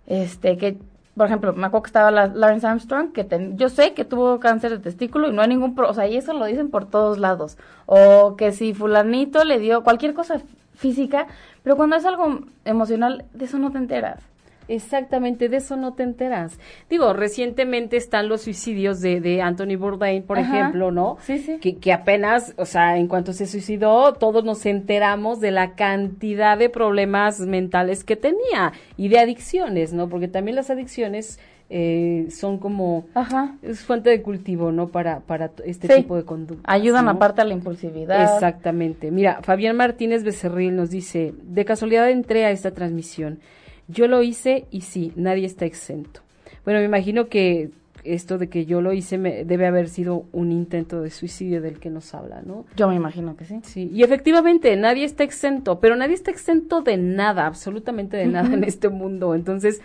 este, que, por ejemplo, me acuerdo que estaba la, Lawrence Armstrong, que ten- yo sé que tuvo cáncer de testículo y no hay ningún, pro- o sea, y eso lo dicen por todos lados, o que si fulanito le dio cualquier cosa física, pero cuando es algo emocional, de eso no te enteras. Exactamente, de eso no te enteras. Digo, recientemente están los suicidios de, de Anthony Bourdain, por Ajá. ejemplo, ¿no? Sí, sí. Que, que apenas, o sea, en cuanto se suicidó, todos nos enteramos de la cantidad de problemas mentales que tenía y de adicciones, ¿no? Porque también las adicciones eh, son como, Ajá. es fuente de cultivo, ¿no? Para, para este Sí. tipo de conducta. Ayudan aparte a la impulsividad. Exactamente. Mira, Fabián Martínez Becerril nos dice, de casualidad entré a esta transmisión. Yo lo hice y sí, nadie está exento. Bueno, me imagino que esto de que yo lo hice me- debe haber sido un intento de suicidio del que nos habla, ¿no? Yo me imagino que sí. Sí, y efectivamente nadie está exento, pero nadie está exento de nada, absolutamente de nada en este mundo. Entonces,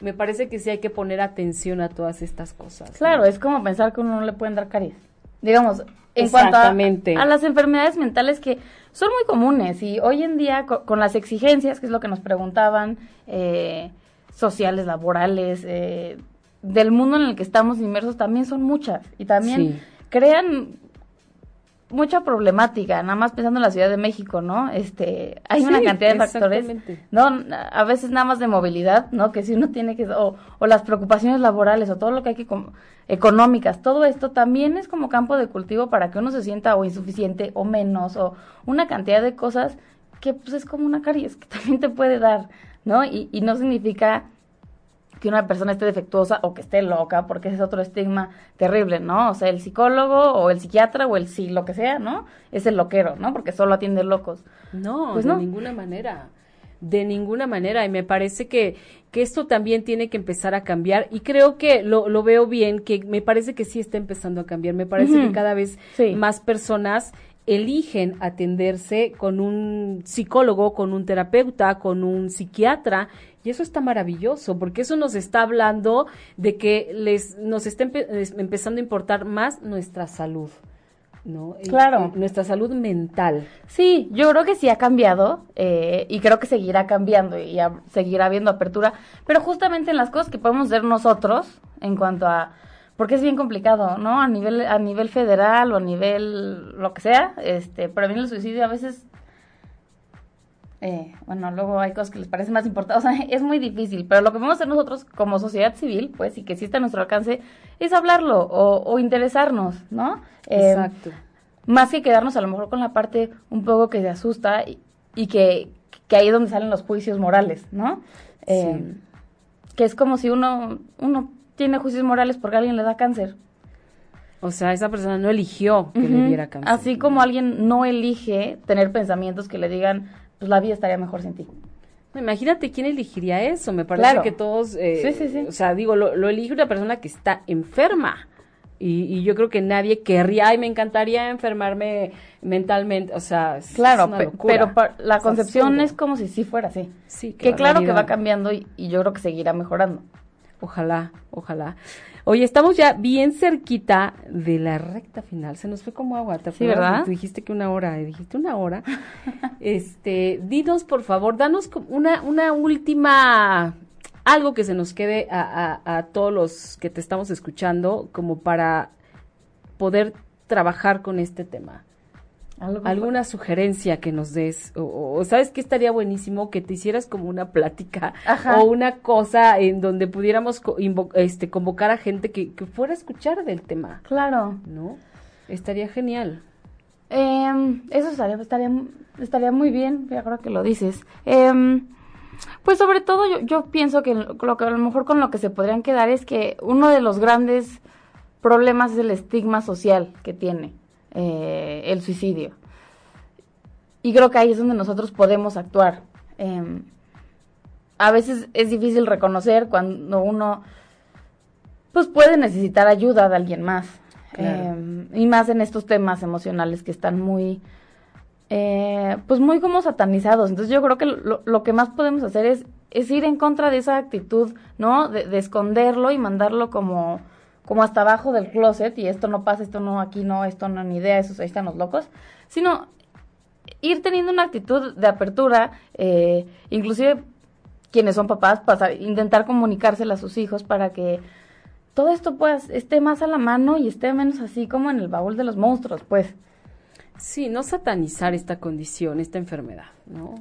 me parece que sí hay que poner atención a todas estas cosas. ¿no? Claro, es como pensar que uno no le pueden dar caries. Digamos, en cuanto a las enfermedades mentales que son muy comunes y hoy en día co- con, las exigencias, que es lo que nos preguntaban, eh, sociales, laborales, eh, del mundo en el que estamos inmersos, también son muchas y también Sí. crean mucha problemática, nada más pensando en la Ciudad de México, ¿no? Este, hay una cantidad de factores, no, a veces nada más de movilidad, ¿no? Que si uno tiene que, o, o las preocupaciones laborales, o todo lo que hay que, económicas, todo esto también es como campo de cultivo para que uno se sienta o insuficiente o menos, o una cantidad de cosas que pues es como una caries que también te puede dar, ¿no? Y, y no significa que una persona esté defectuosa o que esté loca, porque ese es otro estigma terrible, ¿no? O sea, el psicólogo o el psiquiatra o el sí, lo que sea, ¿no? Es el loquero, ¿no? Porque solo atiende locos. No, Pues de no. ninguna manera. De ninguna manera. Y me parece que, que esto también tiene que empezar a cambiar. Y creo que lo, lo veo bien, que me parece que sí está empezando a cambiar. Me parece que cada vez Sí. más personas eligen atenderse con un psicólogo, con un terapeuta, con un psiquiatra. Y eso está maravilloso, porque eso nos está hablando de que les nos está empe- es- empezando a importar más nuestra salud. ¿no? Claro. y nuestra salud mental. Sí, yo creo que sí ha cambiado eh, y creo que seguirá cambiando y seguirá habiendo apertura, pero justamente en las cosas que podemos hacer nosotros en cuanto a porque es bien complicado, ¿no? A nivel a nivel federal o a nivel lo que sea, este, prevenir el suicidio a veces eh, bueno, luego hay cosas que les parecen más importantes, o sea, es muy difícil, pero lo que podemos hacer nosotros como sociedad civil, pues, y que sí está a nuestro alcance, es hablarlo o, o interesarnos, ¿no? Eh, Exacto. más que quedarnos a lo mejor con la parte un poco que se asusta y, y que, ahí es donde salen los juicios morales, ¿no? Eh, que es como si uno, uno tiene juicios morales porque alguien le da cáncer. O sea, esa persona no eligió que le diera cáncer. Así como alguien no elige tener pensamientos que le digan, pues la vida estaría mejor sin ti. Imagínate quién elegiría eso. Me parece que todos. Eh, sí, sí, sí. O sea, digo, lo, lo, elige una persona que está enferma. Y, yo creo que nadie querría, ay, me encantaría enfermarme mentalmente. O sea, claro, pero la concepción es como si sí fuera así. Sí, que, claro que va cambiando y, y yo creo que seguirá mejorando. Ojalá, ojalá. Oye, estamos ya bien cerquita de la recta final. Se nos fue como agua. ¿te sí, ¿verdad? Tú dijiste que una hora, dijiste una hora. este, dinos, por favor, danos una, una última, algo que se nos quede a, a, a todos los que te estamos escuchando, como para poder trabajar con este tema alguna sugerencia que nos des o, sabes que estaría buenísimo que te hicieras como una plática o una cosa en donde pudiéramos este convocar a gente que, fuera a escuchar del tema. Claro. No estaría genial. Em, eso estaría, estaría estaría muy bien ya creo que lo dices. Em, pues sobre todo yo, yo pienso que lo que a lo mejor con lo que se podrían quedar es que uno de los grandes problemas es el estigma social que tiene eh, el suicidio. Y creo que ahí es donde nosotros podemos actuar. Em, a veces es difícil reconocer cuando uno pues puede necesitar ayuda de alguien más. Em, y más en estos temas emocionales que están muy, eh, pues muy como satanizados. Entonces yo creo que lo, que más podemos hacer es, es, ir en contra de esa actitud, ¿no? de esconderlo y mandarlo como como hasta abajo del closet y esto no pasa, esto no, aquí no, esto no, ni idea, esos ahí están los locos, sino ir teniendo una actitud de apertura, eh, inclusive quienes son papás, pasar, intentar comunicársela a sus hijos para que todo esto pues esté más a la mano y esté menos así como en el baúl de los monstruos, pues. Sí, no satanizar esta condición, esta enfermedad, ¿no?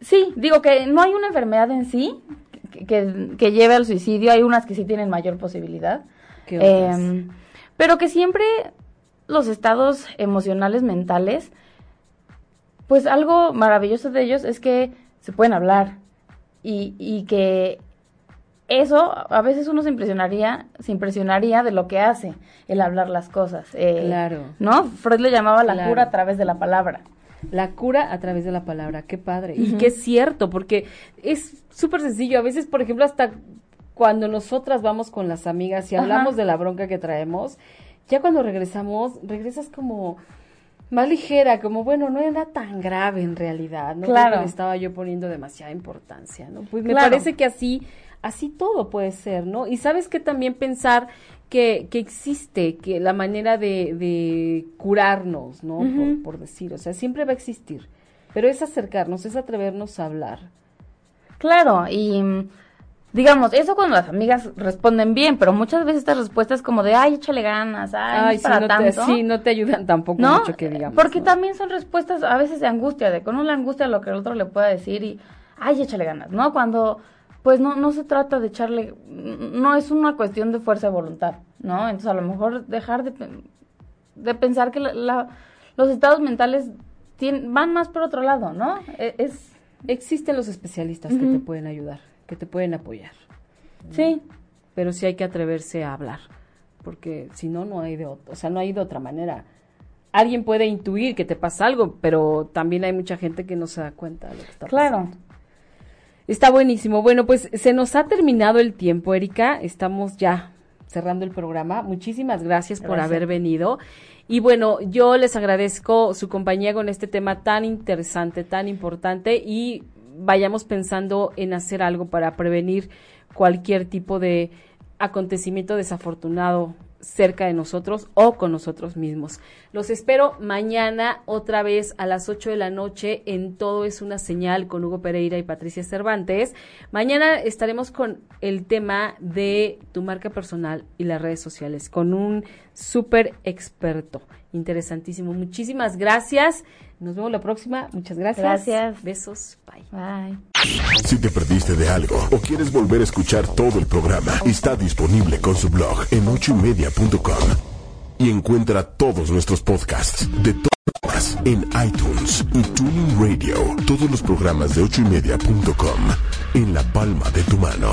Sí, digo que no hay una enfermedad en sí que, que, que lleve al suicidio, hay unas que sí tienen mayor posibilidad, Em, pero que siempre los estados emocionales mentales, pues algo maravilloso de ellos es que se pueden hablar y, y que eso a veces uno se impresionaría, se impresionaría de lo que hace el hablar las cosas. Eh, claro. ¿No? Freud le llamaba la cura a través de la palabra. La cura a través de la palabra, qué padre. Y qué es cierto, porque es súper sencillo. A veces, por ejemplo, hasta cuando nosotras vamos con las amigas y hablamos de la bronca que traemos, ya cuando regresamos, regresas como más ligera, como bueno, no era tan grave en realidad, no claro. estaba yo poniendo demasiada importancia, ¿no? Pues me parece que así, así todo puede ser, ¿no? Y sabes que también pensar que, que existe, que la manera de, de curarnos, ¿no? por, por decir, o sea, siempre va a existir, pero es acercarnos, es atrevernos a hablar. Claro, y digamos, eso cuando las amigas responden bien, pero muchas veces estas respuestas como de, ay, échale ganas, ay, no para no tanto. Te, sí, no te ayudan tampoco mucho que digamos. Porque también son respuestas a veces de angustia, de con una angustia lo que el otro le pueda decir y, ay, échale ganas, ¿no? Cuando, pues no, no se trata de echarle, no es una cuestión de fuerza de voluntad, ¿no? Entonces a lo mejor dejar de, de pensar que la, los estados mentales tienen, van más por otro lado, ¿no? E, es, Existen los especialistas que te pueden ayudar que te pueden apoyar. Sí. Pero sí hay que atreverse a hablar, porque si no, no hay de otra, o sea, no hay de otra manera. Alguien puede intuir que te pasa algo, pero también hay mucha gente que no se da cuenta de lo que está pasando. Claro. Está buenísimo. Bueno, pues se nos ha terminado el tiempo, Erika. Estamos ya cerrando el programa. Muchísimas gracias, por haber venido. Y bueno, yo les agradezco su compañía con este tema tan interesante, tan importante y vayamos pensando en hacer algo para prevenir cualquier tipo de acontecimiento desafortunado cerca de nosotros o con nosotros mismos. Los espero mañana otra vez a las 8 de la noche en Todo es una señal con Hugo Pereira y Patricia Cervantes. Mañana estaremos con el tema de tu marca personal y las redes sociales con un súper experto. Interesantísimo. Muchísimas gracias. Nos vemos la próxima. Muchas gracias. Gracias. Besos. Bye. Bye. Si te perdiste de algo o quieres volver a escuchar todo el programa, está disponible con su blog en ochoymedia.com y encuentra todos nuestros podcasts de En iTunes y Tuning Radio. Todos los programas de ochoymedia.com en la palma de tu mano.